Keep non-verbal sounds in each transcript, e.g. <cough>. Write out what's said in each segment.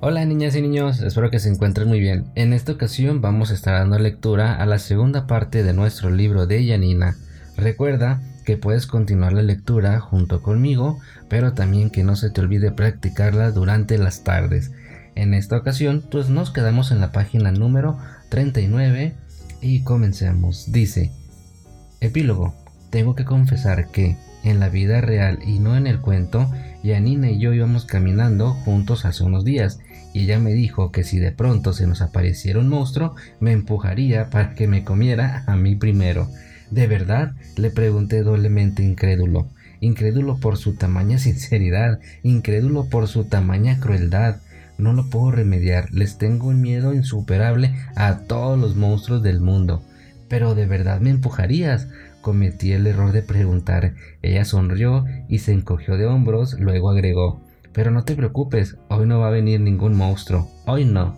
Hola niñas y niños, espero que se encuentren muy bien. En esta ocasión vamos a estar dando lectura a la segunda parte de nuestro libro de Yanina. Recuerda que puedes continuar la lectura junto conmigo, pero también que no se te olvide practicarla durante las tardes. En esta ocasión, pues nos quedamos en la página número 39 y comencemos. Dice, epílogo, tengo que confesar que, en la vida real y no en el cuento, Yanina y yo íbamos caminando juntos hace unos días ella me dijo que si de pronto se nos apareciera un monstruo, me empujaría para que me comiera a mí primero. ¿De verdad? le pregunté doblemente incrédulo. Incrédulo por su tamaña <laughs> sinceridad, incrédulo por su tamaña crueldad. No lo puedo remediar, les tengo un miedo insuperable a todos los monstruos del mundo. Pero de verdad me empujarías. Cometí el error de preguntar. Ella sonrió y se encogió de hombros, luego agregó pero no te preocupes, hoy no va a venir ningún monstruo, hoy no.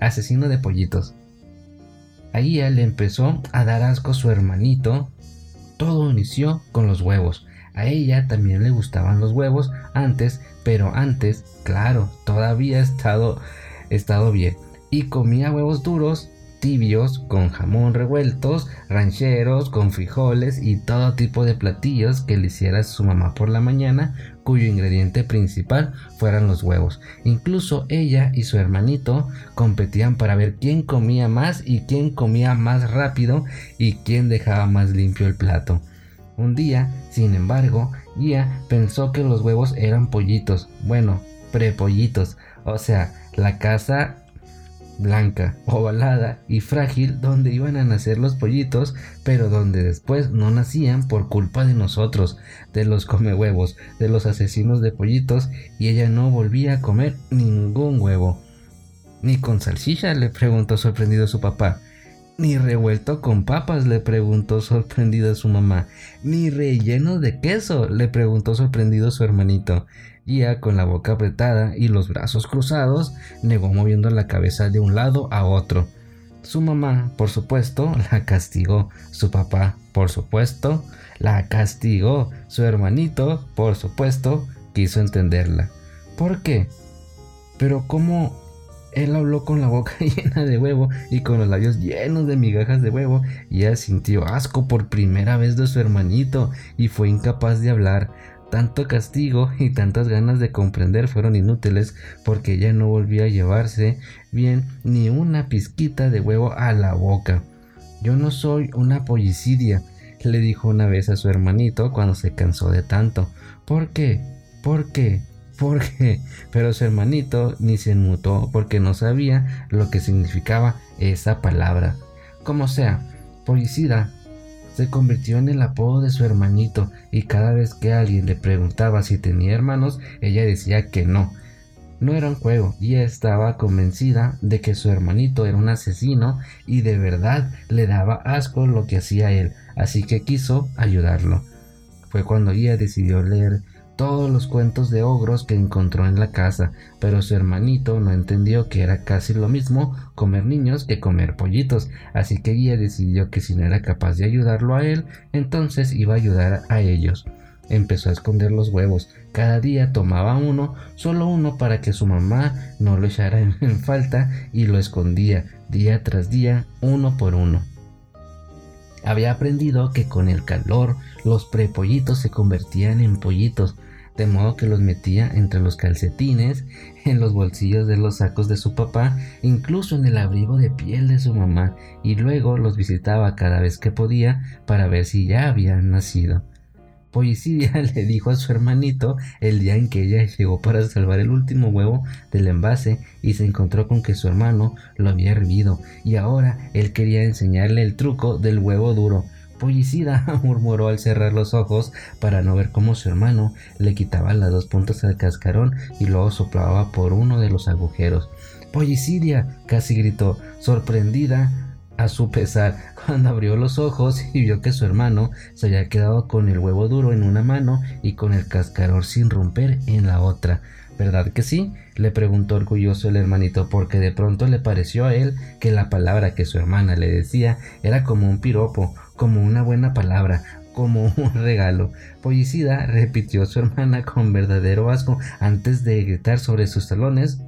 Asesino de pollitos. Ahí él le empezó a dar asco a su hermanito. Todo inició con los huevos. A ella también le gustaban los huevos antes, pero antes, claro, todavía ha estado, estado bien. Y comía huevos duros con jamón revueltos, rancheros con frijoles y todo tipo de platillos que le hiciera su mamá por la mañana, cuyo ingrediente principal fueran los huevos. Incluso ella y su hermanito competían para ver quién comía más y quién comía más rápido y quién dejaba más limpio el plato. Un día, sin embargo, Gia pensó que los huevos eran pollitos, bueno, prepollitos, o sea, la casa blanca, ovalada y frágil donde iban a nacer los pollitos, pero donde después no nacían por culpa de nosotros, de los huevos, de los asesinos de pollitos, y ella no volvía a comer ningún huevo. Ni con salchicha, le preguntó sorprendido su papá. Ni revuelto con papas, le preguntó sorprendida su mamá. Ni relleno de queso, le preguntó sorprendido su hermanito. Ya con la boca apretada y los brazos cruzados, negó moviendo la cabeza de un lado a otro. Su mamá, por supuesto, <laughs> la castigó. Su papá, por supuesto, la castigó. Su hermanito, por supuesto, quiso entenderla. ¿Por qué? Pero ¿cómo él habló con la boca <laughs> llena de huevo y con los labios llenos de migajas de huevo y ella sintió asco por primera vez de su hermanito y fue incapaz de hablar. Tanto castigo y tantas ganas de comprender fueron inútiles porque ella no volvía a llevarse bien ni una pizquita de huevo a la boca. Yo no soy una pollicidia, le dijo una vez a su hermanito cuando se cansó de tanto. ¿Por qué? ¿Por qué? porque pero su hermanito ni se mutó porque no sabía lo que significaba esa palabra. Como sea, policida se convirtió en el apodo de su hermanito y cada vez que alguien le preguntaba si tenía hermanos, ella decía que no. No era un juego y estaba convencida de que su hermanito era un asesino y de verdad le daba asco lo que hacía él, así que quiso ayudarlo. Fue cuando ella decidió leer todos los cuentos de ogros que encontró en la casa, pero su hermanito no entendió que era casi lo mismo comer niños que comer pollitos, así que ella decidió que si no era capaz de ayudarlo a él, entonces iba a ayudar a ellos. Empezó a esconder los huevos. Cada día tomaba uno, solo uno para que su mamá no lo echara <laughs> en falta y lo escondía día tras día, uno por uno. Había aprendido que con el calor los prepollitos se convertían en pollitos, de modo que los metía entre los calcetines, <laughs> en los bolsillos de los sacos de su papá, incluso en el abrigo de piel de su mamá, y luego los visitaba cada vez que podía para ver si ya habían nacido. Poesidia <laughs> le dijo a su hermanito el día en que ella llegó para salvar el último huevo del envase y se encontró con que su hermano lo había hervido y ahora él quería enseñarle el truco del huevo duro. Pollicida <laughs> murmuró al cerrar los ojos para no ver cómo su hermano le quitaba las dos puntas al cascarón y luego soplaba por uno de los agujeros. Pollicidia, casi gritó, sorprendida a su pesar <laughs> cuando abrió los ojos y vio que su hermano se había quedado con el huevo duro en una mano y con el cascarón sin romper en la otra. ¿Verdad que sí? le preguntó orgulloso el hermanito porque de pronto le pareció a él que la palabra que su hermana le decía era como un piropo, como una buena palabra, como un <laughs> regalo. Pollicida repitió su hermana con verdadero asco antes de gritar sobre sus talones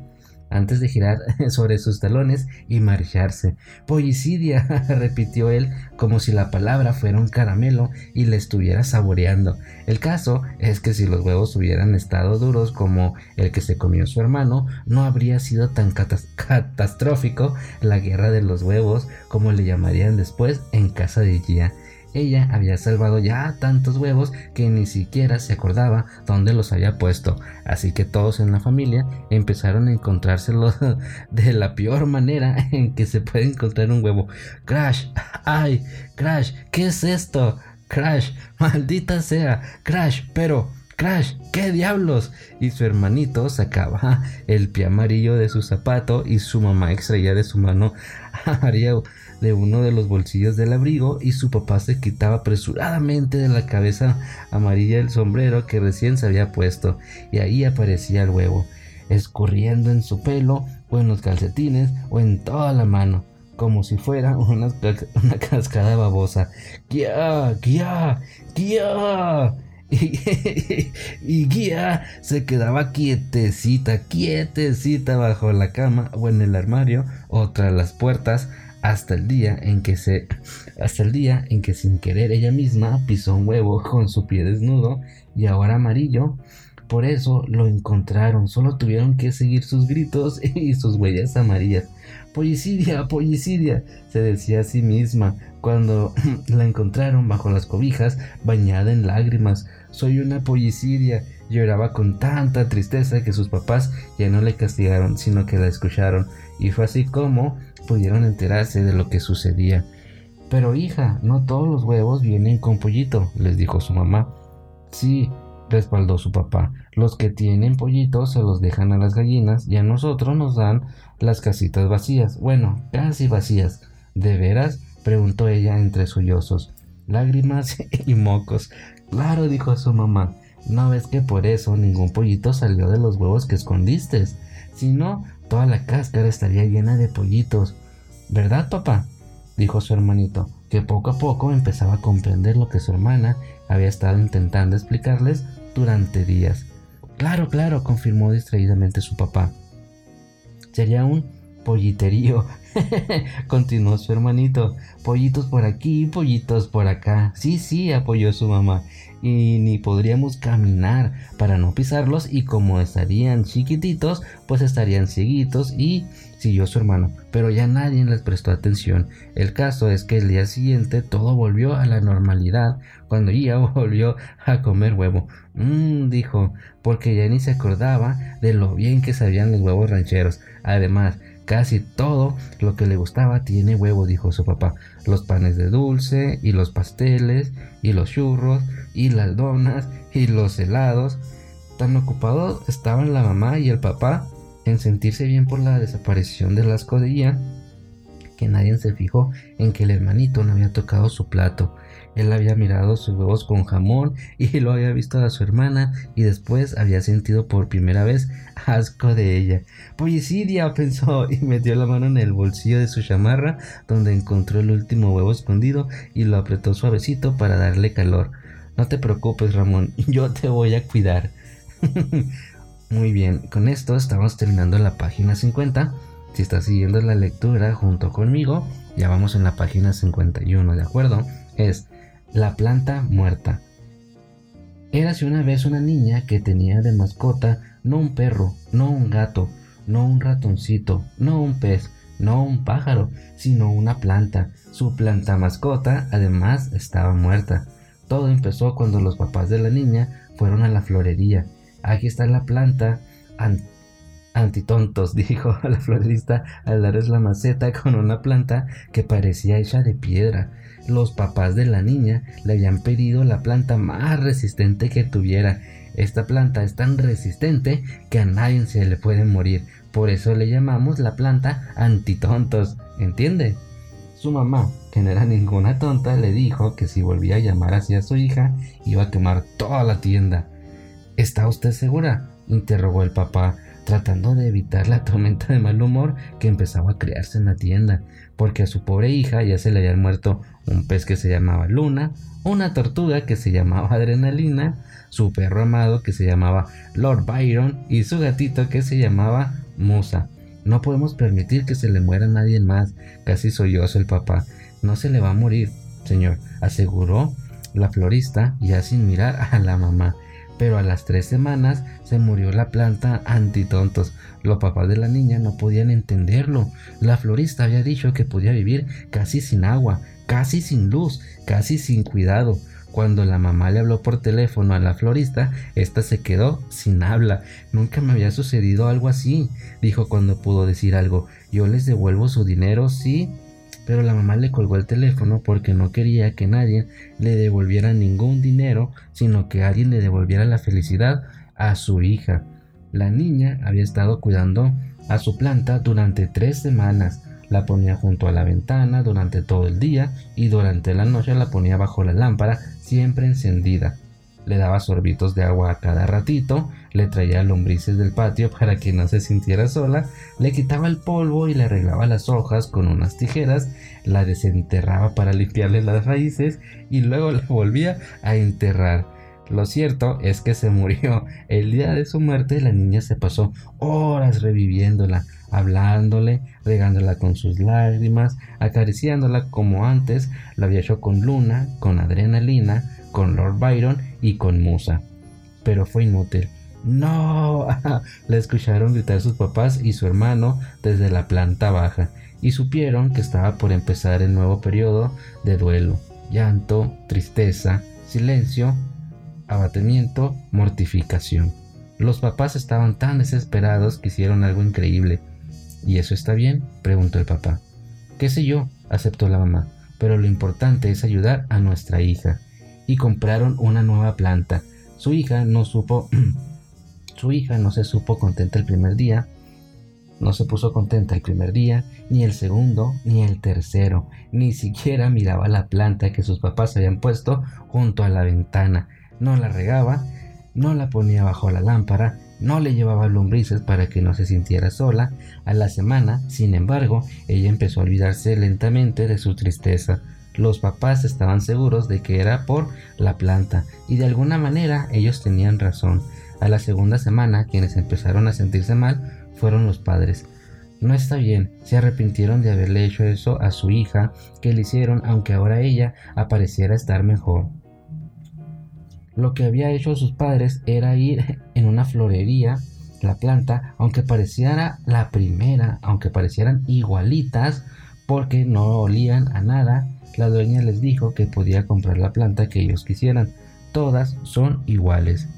antes de girar <laughs> sobre sus talones y marcharse. Pollicidia, <laughs> repitió él como si la palabra fuera un caramelo y le estuviera saboreando. El caso es que si los huevos hubieran estado duros como el que se comió su hermano, no habría sido tan catastrófico la guerra de los huevos como le llamarían después en casa de Gia. Ella había salvado ya tantos huevos que ni siquiera se acordaba dónde los había puesto, así que todos en la familia empezaron a encontrárselos <laughs> de la peor manera <laughs> en que se puede encontrar un huevo. Crash, ay, Crash, ¿qué es esto? Crash, maldita sea, Crash, pero... Crash, ¿qué diablos? Y su hermanito sacaba el pie amarillo de su zapato y su mamá extraía de su mano <laughs> a Ariel de uno de los bolsillos del abrigo y su papá se quitaba apresuradamente de la cabeza amarilla el sombrero que recién se había puesto y ahí aparecía el huevo, escurriendo en su pelo o en los calcetines o en toda la mano como si fuera una, una cascada babosa. ¡Guía! ¡Guía! ¡Guía! <laughs> Y, y, Guía se quedaba quietecita, quietecita bajo la cama o en el armario o tras las puertas hasta el día en que se hasta el día en que sin querer ella misma pisó un huevo con su pie desnudo y ahora amarillo. Por eso lo encontraron solo tuvieron que seguir sus gritos <laughs> y sus huellas amarillas. Pollicidia pollicidia se decía a sí misma. Cuando <clears throat> la encontraron bajo las cobijas bañada en lágrimas. Soy una pollicidia lloraba con tanta tristeza que sus papás ya no le castigaron sino que la escucharon y fue así como pudieron enterarse de lo que sucedía. Pero hija, no todos los huevos vienen con pollito, les dijo su mamá. Sí, respaldó su papá. Los que tienen pollitos se los dejan a las gallinas y a nosotros nos dan las casitas vacías. Bueno, casi vacías. ¿De veras? preguntó ella entre sollozos, lágrimas <laughs> y mocos. Claro, dijo su mamá. ¿No ves que por eso ningún pollito salió de los huevos que escondiste? Si no, toda la cáscara estaría llena de pollitos. ¿Verdad, papá? dijo su hermanito, que poco a poco empezaba a comprender lo que su hermana había estado intentando explicarles durante días. Claro, claro, confirmó distraídamente su papá. Sería un polliterío, <laughs> continuó su hermanito. Pollitos por aquí, pollitos por acá. Sí, sí, apoyó su mamá. Y ni podríamos caminar para no pisarlos y como estarían chiquititos pues estarían cieguitos y siguió su hermano. Pero ya nadie les prestó atención. El caso es que el día siguiente todo volvió a la normalidad cuando ya <laughs> volvió a comer huevo. Mmm dijo porque ya ni se acordaba de lo bien que sabían los huevos rancheros. Además Casi todo lo que le gustaba tiene huevo, dijo su papá. Los panes de dulce y los pasteles y los churros y las donas y los helados. Tan ocupados estaban la mamá y el papá en sentirse bien por la desaparición de las codillas que nadie se fijó en que el hermanito no había tocado su plato él había mirado sus huevos con jamón y <laughs> lo había visto a su hermana y después había sentido por primera vez asco de ella. Pollicidia, <laughs> pensó y metió la mano en el bolsillo de su chamarra donde encontró el último huevo escondido y lo apretó suavecito para darle calor. No te preocupes, Ramón, <laughs> yo te voy a cuidar. Muy bien, con esto estamos terminando la página 50. Si estás siguiendo la lectura junto conmigo, ya vamos en la página 51, ¿de acuerdo? Es la planta muerta. Érase una vez una niña que tenía de mascota no un perro, no un gato, no un ratoncito, no un pez, no un pájaro, sino una planta. Su planta mascota además estaba muerta. Todo empezó cuando los papás de la niña fueron a la florería. Aquí está la planta antitontos, <laughs> dijo la florista al darles la maceta con una planta que parecía hecha de piedra los papás de la niña le habían pedido la planta más resistente que tuviera. Esta planta es tan resistente que a nadie se le puede morir. Por eso le llamamos la planta antitontos. ¿Entiende? Su mamá, que no era ninguna tonta, le dijo que si volvía a llamar así a su hija, iba a quemar toda la tienda. ¿Está usted segura? interrogó el papá, tratando de evitar la tormenta de mal humor que empezaba a crearse en la tienda, porque a su pobre hija ya se le habían muerto un pez que se llamaba Luna, una tortuga que se llamaba <laughs> Adrenalina, su perro amado que se llamaba Lord Byron y su gatito que se llamaba Musa. No podemos permitir que se le muera nadie más. Casi sollozo el papá. No se le va a morir, señor, aseguró la florista ya sin mirar a la mamá. Pero a las tres semanas se murió la planta antitontos. Los papás de la niña no podían entenderlo. La florista había dicho que podía vivir casi sin agua, casi sin luz, casi sin cuidado. Cuando la mamá le habló por teléfono a la florista, ésta se quedó sin habla. Nunca me había sucedido algo así, dijo cuando pudo decir algo. Yo les devuelvo su dinero, sí. Pero la mamá le colgó el teléfono porque no quería que nadie le devolviera ningún dinero, sino que alguien le devolviera la felicidad a su hija. La niña había estado cuidando a su planta durante tres semanas. La ponía junto a la ventana durante todo el día y durante la noche la ponía bajo la lámpara siempre encendida. Le daba sorbitos de agua a cada ratito, le traía lombrices del patio para que no se sintiera sola, le quitaba el polvo y le arreglaba las hojas con unas tijeras, la desenterraba para limpiarle las raíces y luego la volvía a enterrar. Lo cierto es que se murió. El día de su muerte la niña se pasó horas reviviéndola, hablándole, regándola con sus lágrimas, acariciándola como antes lo había hecho con Luna, con Adrenalina, con Lord Byron y con Musa. Pero fue inútil. ¡No! <laughs> Le escucharon gritar sus papás y su hermano desde la planta baja y supieron que estaba por empezar el nuevo periodo de duelo. Llanto, tristeza, silencio, abatimiento, mortificación. Los papás estaban tan desesperados que hicieron algo increíble. ¿Y eso está bien? preguntó el papá. ¿Qué sé yo? aceptó la mamá. Pero lo importante es ayudar a nuestra hija. Y compraron una nueva planta. Su hija no supo... <clears throat> su hija no se supo contenta el primer día. No se puso contenta el primer día, ni el segundo, ni el tercero. Ni siquiera miraba la planta que sus papás habían puesto junto a la ventana. No la regaba, no la ponía bajo la lámpara, no le llevaba lombrices para que no se sintiera sola. A la semana, sin embargo, ella empezó a olvidarse lentamente de su tristeza. Los papás estaban seguros de que era por la planta, y de alguna manera ellos tenían razón. A la segunda semana, quienes empezaron a sentirse mal fueron los padres. No está bien, se arrepintieron de haberle hecho eso a su hija, que le hicieron aunque ahora ella apareciera estar mejor. Lo que había hecho sus padres era ir en una florería, la planta, aunque pareciera la primera, aunque parecieran igualitas, porque no olían a nada, la dueña les dijo que podía comprar la planta que ellos quisieran. Todas son iguales.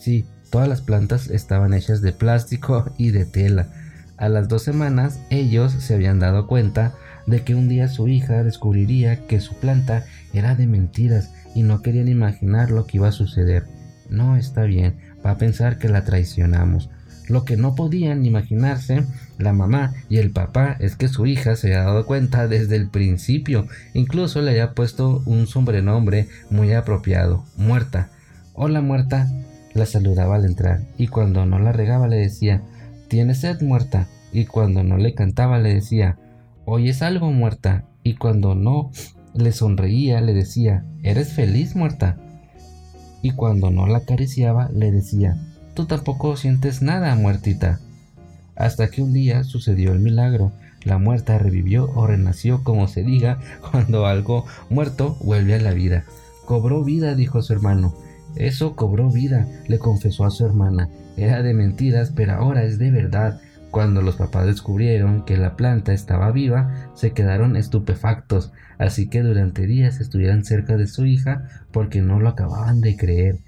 Sí, todas las plantas estaban hechas de plástico <laughs> y de tela. A las dos semanas ellos se habían dado cuenta de que un día su hija descubriría que su planta era de mentiras y no querían imaginar lo que iba a suceder. No está bien, va a pensar que la traicionamos. Lo que no podían imaginarse la mamá y el papá es que su hija se había dado cuenta desde el principio, incluso le había puesto un sobrenombre muy apropiado, muerta. Hola muerta, la saludaba al entrar y cuando no la regaba le decía, ¿tienes sed muerta? Y cuando no le cantaba le decía, ¿oyes algo muerta? Y cuando no le sonreía, le decía, ¿eres feliz, muerta? Y cuando no la acariciaba, le decía, tú tampoco sientes nada, muertita. Hasta que un día sucedió el milagro. La muerta revivió o renació, como se diga, <laughs> cuando algo muerto vuelve a la vida. Cobró vida, dijo su hermano. Eso cobró vida, le confesó a su hermana. Era de mentiras, pero ahora es de verdad. Cuando los papás descubrieron que la planta estaba viva, se quedaron estupefactos, así que durante días estuvieran cerca de su hija porque no lo acababan de creer.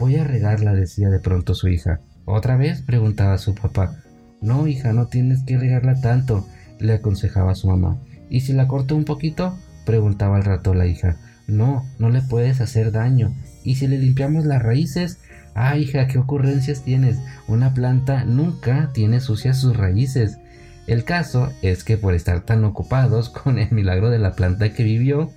Voy a regarla, decía de pronto su hija. ¿Otra vez? preguntaba su papá. No, hija, no tienes que regarla tanto, le aconsejaba su mamá. ¿Y si la corto un poquito? preguntaba al rato la hija. No, no le puedes hacer daño. ¿Y si le limpiamos las raíces? Ah, hija, ¿qué ocurrencias tienes? Una planta nunca tiene sucias sus raíces. El caso es que por estar tan ocupados con el milagro de la planta que vivió,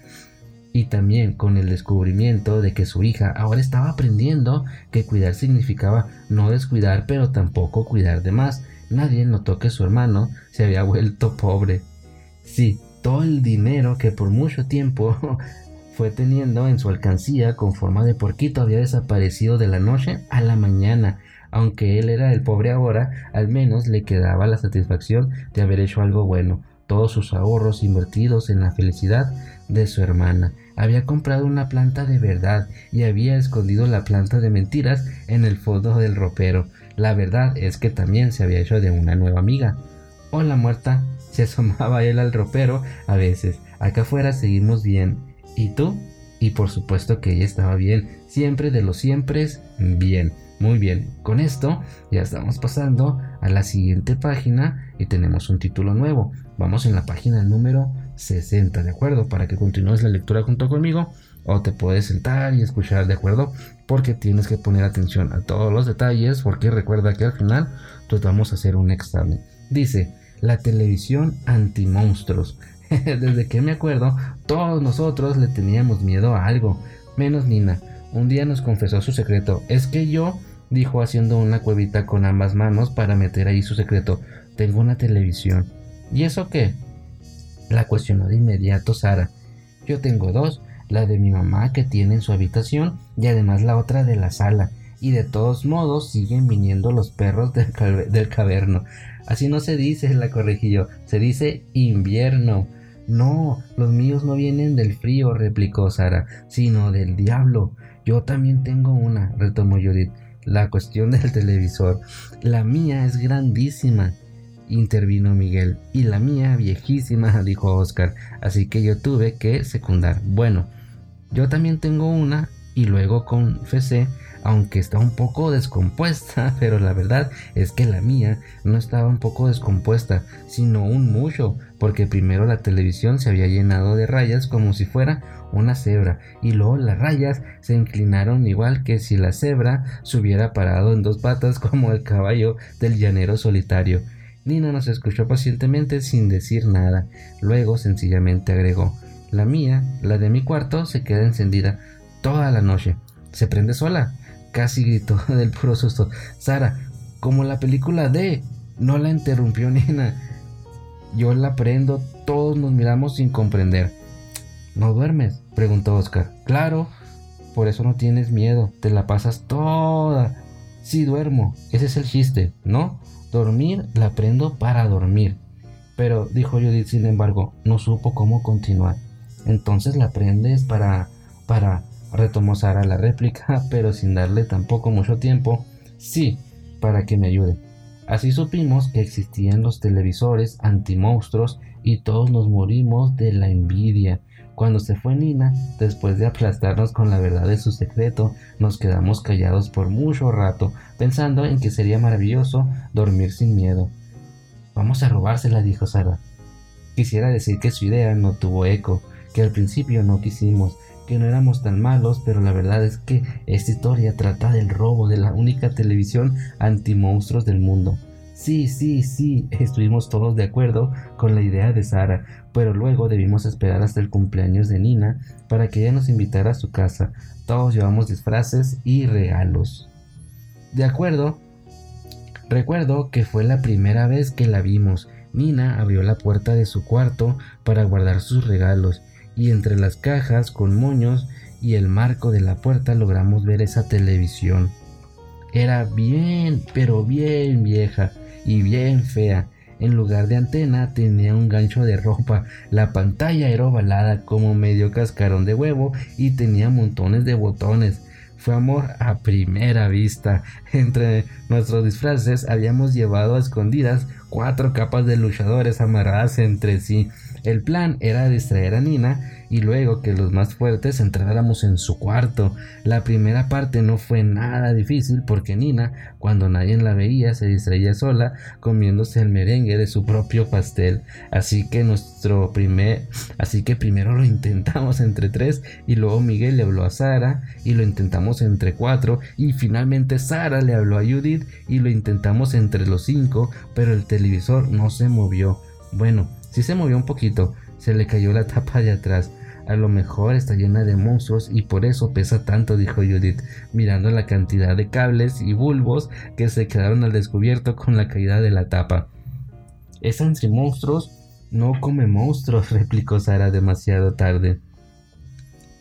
y también con el descubrimiento de que su hija ahora estaba aprendiendo que cuidar significaba no descuidar pero tampoco cuidar de más. Nadie notó que su hermano se había vuelto pobre. Sí, todo el dinero que por mucho tiempo <laughs> fue teniendo en su alcancía con forma de porquito había desaparecido de la noche a la mañana. Aunque él era el pobre ahora, al menos le quedaba la satisfacción de haber hecho algo bueno, todos sus ahorros invertidos en la felicidad de su hermana. Había comprado una planta de verdad y había escondido la planta de mentiras en el fondo del ropero. La verdad es que también se había hecho de una nueva amiga. Hola muerta, se asomaba él al ropero a veces. Acá afuera seguimos bien. ¿Y tú? Y por supuesto que ella estaba bien. Siempre de los siempre bien. Muy bien, con esto ya estamos pasando a la siguiente página y tenemos un título nuevo. Vamos en la página número 60, ¿de acuerdo? Para que continúes la lectura junto conmigo o te puedes sentar y escuchar, ¿de acuerdo? Porque tienes que poner atención a todos los detalles porque recuerda que al final pues vamos a hacer un examen. Dice, la televisión anti-monstruos. <laughs> Desde que me acuerdo, todos nosotros le teníamos miedo a algo, menos Nina. Un día nos confesó su secreto. Es que yo dijo haciendo una cuevita con ambas manos para meter ahí su secreto. Tengo una televisión. ¿Y eso qué? La cuestionó de inmediato Sara. Yo tengo dos, la de mi mamá que tiene en su habitación y además la otra de la sala. Y de todos modos siguen viniendo los perros del, del caverno. Así no se dice, la corregí yo, se dice invierno. No, los míos no vienen del frío, replicó Sara, sino del diablo. Yo también tengo una, retomó Judith la cuestión del televisor. La mía es grandísima, intervino Miguel. Y la mía viejísima, <laughs> dijo Oscar. Así que yo tuve que secundar. Bueno, yo también tengo una y luego confesé aunque está un poco descompuesta, <laughs> pero la verdad es que la mía no estaba un poco descompuesta, sino un mucho, porque primero la televisión se había llenado de rayas como si fuera una cebra, y luego las rayas se inclinaron igual que si la cebra se hubiera parado en dos patas <laughs> como el caballo del llanero solitario. Nina nos escuchó pacientemente sin decir nada. Luego sencillamente agregó, la mía, la de mi cuarto, se queda encendida toda la noche. Se prende sola casi gritó <laughs> del puro susto. Sara, como la película de... No la interrumpió Nina. Yo la prendo, todos nos miramos sin comprender. ¿No duermes? preguntó Oscar. Claro, por eso no tienes miedo, te la pasas toda. Sí duermo, ese es el chiste, ¿no? Dormir la prendo para dormir. Pero, dijo Judith, sin embargo, no supo cómo continuar. Entonces la prendes para... para... Retomó la réplica, <laughs> pero sin darle tampoco mucho tiempo. Sí, para que me ayude. Así supimos que existían los televisores antimonstruos y todos nos morimos de la envidia. Cuando se fue Nina, después de aplastarnos con la verdad de su secreto, nos quedamos callados por mucho rato, pensando en que sería maravilloso dormir sin miedo. Vamos a robársela, dijo Sara. Quisiera decir que su idea no tuvo eco, que al principio no quisimos, que no éramos tan malos, pero la verdad es que esta historia trata del robo de la única televisión anti-monstruos del mundo. Sí, sí, sí, <laughs> estuvimos todos de acuerdo con la idea de Sara, pero luego debimos esperar hasta el cumpleaños de Nina para que ella nos invitara a su casa. Todos llevamos disfraces y regalos. De acuerdo, recuerdo que fue la primera vez que la vimos. Nina abrió la puerta de su cuarto para guardar sus regalos y entre las cajas con moños y el marco de la puerta logramos ver esa televisión. Era bien, pero bien vieja y bien fea. En lugar de antena tenía un gancho de ropa. La pantalla era ovalada como medio cascarón de huevo y tenía montones de botones. Fue amor a primera vista. <laughs> Entre nuestros disfraces habíamos llevado a escondidas cuatro capas de luchadores amarradas entre sí. El plan era distraer a Nina y luego que los más fuertes entráramos en su cuarto. La primera parte no fue nada difícil porque Nina, cuando nadie la veía, se distraía sola comiéndose el merengue de su propio pastel. Así que nuestro primer, así que primero lo intentamos entre tres y luego Miguel le habló a Sara y lo intentamos entre cuatro y finalmente Sara le habló a Judith y lo intentamos entre los cinco, pero el televisor no se movió. Bueno, si se movió un poquito, se le cayó la tapa de atrás. A lo mejor está llena de monstruos y por eso pesa tanto, dijo Judith, mirando la cantidad de cables y bulbos que se quedaron al descubierto con la caída de la tapa. Es entre monstruos, no come monstruos, <laughs> replicó Sara demasiado tarde.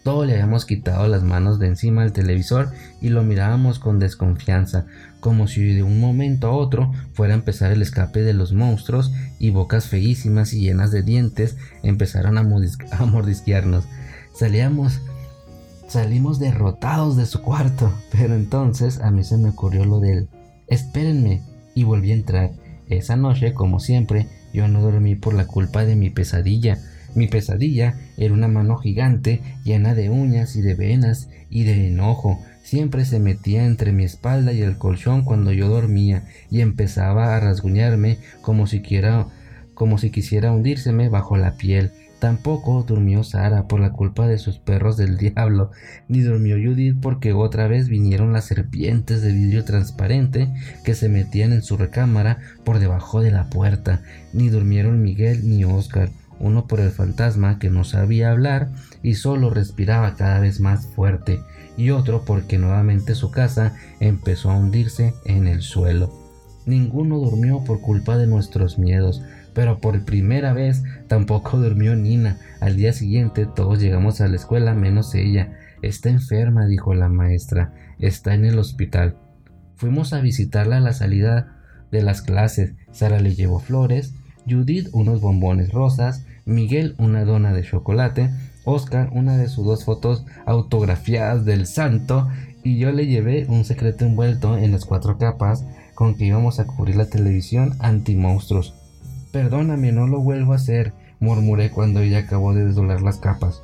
Todo le habíamos quitado las manos de encima del televisor y lo mirábamos con desconfianza, como si de un momento a otro fuera a empezar el escape de los monstruos y bocas feísimas y llenas de dientes empezaron a, <laughs> a mordisquearnos. Salíamos Salimos derrotados de su cuarto, pero entonces a mí se me ocurrió lo del espérenme y volví a entrar. Esa noche, como siempre, yo no dormí por la culpa de mi pesadilla. Mi pesadilla era una mano gigante llena de uñas y de venas y de enojo. Siempre se metía entre mi espalda y el colchón cuando yo dormía y empezaba a rasguñarme como si, como si quisiera hundírseme bajo la piel. Tampoco durmió Sara por la culpa de sus perros del <laughs> diablo, ni durmió Judith porque otra vez vinieron las serpientes de vidrio transparente que se metían en su recámara por debajo de la puerta, ni durmieron Miguel ni Oscar, uno por el fantasma que no sabía hablar y solo respiraba cada vez más fuerte, y otro porque nuevamente su casa empezó a hundirse en el suelo. Ninguno durmió por culpa de nuestros miedos, pero por primera vez tampoco durmió Nina. Al día siguiente todos llegamos a la escuela menos ella. Está enferma, dijo la maestra. Está en el hospital. Fuimos a visitarla a la salida de las clases. Sara le llevó flores, Judith unos bombones rosas, Miguel una dona de chocolate, Oscar una de sus dos fotos autografiadas del santo y yo le llevé un secreto envuelto en las cuatro capas con que íbamos a cubrir la televisión anti-monstruos. Perdóname, no lo vuelvo a hacer, murmuré cuando ella acabó de desdoblar las capas.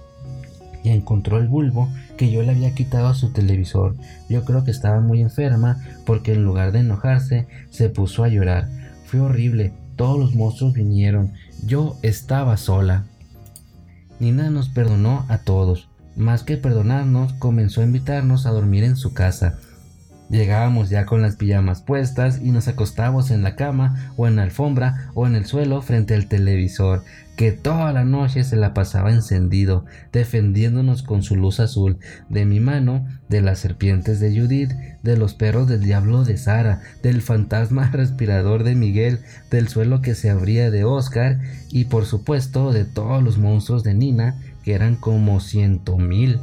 Y encontró el bulbo que yo le había quitado a su televisor. Yo creo que estaba muy enferma porque en lugar de enojarse se puso a llorar. Fue horrible, todos los monstruos vinieron, yo estaba sola. Nina nos perdonó a todos. Más que perdonarnos, comenzó a invitarnos a dormir en su casa. Llegábamos ya con las pijamas puestas y nos acostábamos en la cama o en la alfombra o en el suelo frente al televisor, que toda la noche se la pasaba encendido, defendiéndonos con su luz azul, de mi mano, de las serpientes de Judith, de los perros del diablo de Sara, del fantasma <laughs> respirador de Miguel, del suelo que se abría de Oscar y por supuesto de todos los monstruos de Nina, que eran como ciento mil.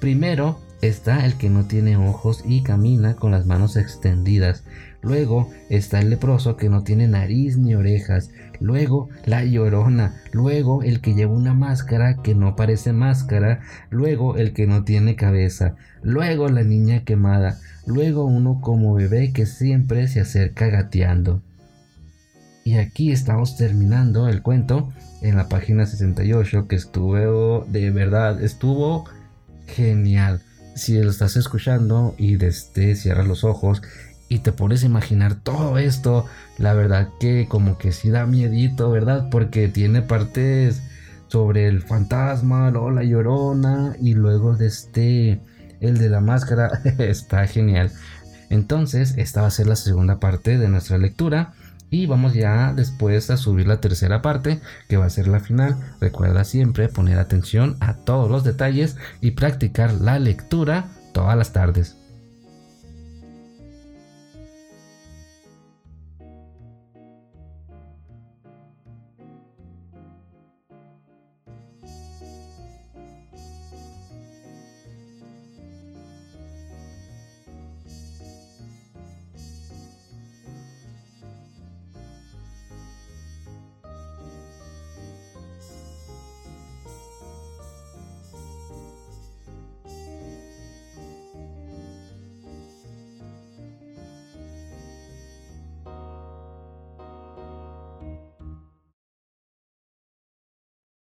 Primero Está el que no tiene ojos y camina con las manos extendidas. Luego está el leproso que no tiene nariz ni orejas. Luego la llorona. Luego el que lleva una máscara que no parece máscara. Luego el que no tiene cabeza. Luego la niña quemada. Luego uno como bebé que siempre se acerca gateando. Y aquí estamos terminando el cuento en la página 68 que estuvo de verdad, estuvo genial si lo estás escuchando y desde cierras los ojos y te pones a imaginar todo esto, la verdad que como que sí da miedito, ¿verdad? Porque tiene partes sobre el fantasma, luego la llorona y luego de este, el de la máscara, <laughs> está genial. Entonces, esta va a ser la segunda parte de nuestra lectura. Y vamos ya después a subir la tercera parte, que va a ser la final. Recuerda siempre poner atención a todos los detalles y practicar la lectura todas las tardes.